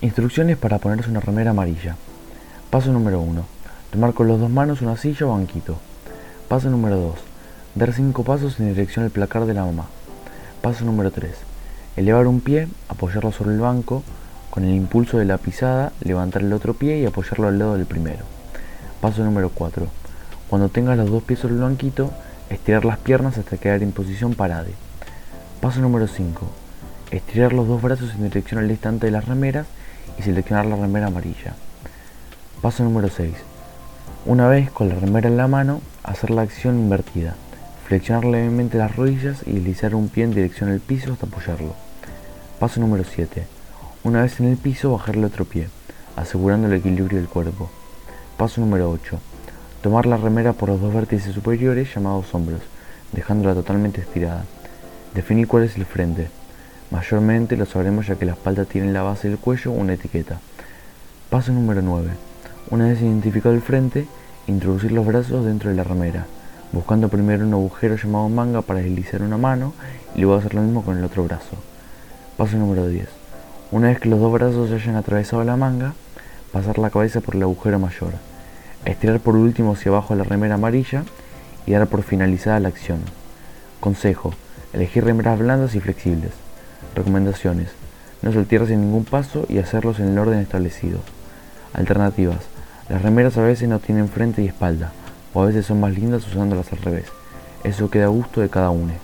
Instrucciones para ponerse una remera amarilla. Paso número 1. Tomar con las dos manos una silla o banquito. Paso número 2. Dar 5 pasos en dirección al placar de la mamá. Paso número 3. Elevar un pie, apoyarlo sobre el banco, con el impulso de la pisada, levantar el otro pie y apoyarlo al lado del primero. Paso número 4. Cuando tengas los dos pies sobre el banquito, estirar las piernas hasta quedar en posición parade. Paso número 5. Estirar los dos brazos en dirección al estante de las remeras y seleccionar la remera amarilla. Paso número 6. Una vez con la remera en la mano, hacer la acción invertida. Flexionar levemente las rodillas y deslizar un pie en dirección al piso hasta apoyarlo. Paso número 7. Una vez en el piso, bajar el otro pie, asegurando el equilibrio del cuerpo. Paso número 8. Tomar la remera por los dos vértices superiores llamados hombros, dejándola totalmente estirada. Definir cuál es el frente, Mayormente lo sabremos ya que la espalda tiene en la base del cuello una etiqueta. Paso número 9. Una vez identificado el frente, introducir los brazos dentro de la remera, buscando primero un agujero llamado manga para deslizar una mano y luego hacer lo mismo con el otro brazo. Paso número 10. Una vez que los dos brazos hayan atravesado la manga, pasar la cabeza por el agujero mayor, estirar por último hacia abajo la remera amarilla y dar por finalizada la acción. Consejo, elegir remeras blandas y flexibles. Recomendaciones. No saltearse en ningún paso y hacerlos en el orden establecido. Alternativas. Las remeras a veces no tienen frente y espalda, o a veces son más lindas usándolas al revés. Eso queda a gusto de cada uno.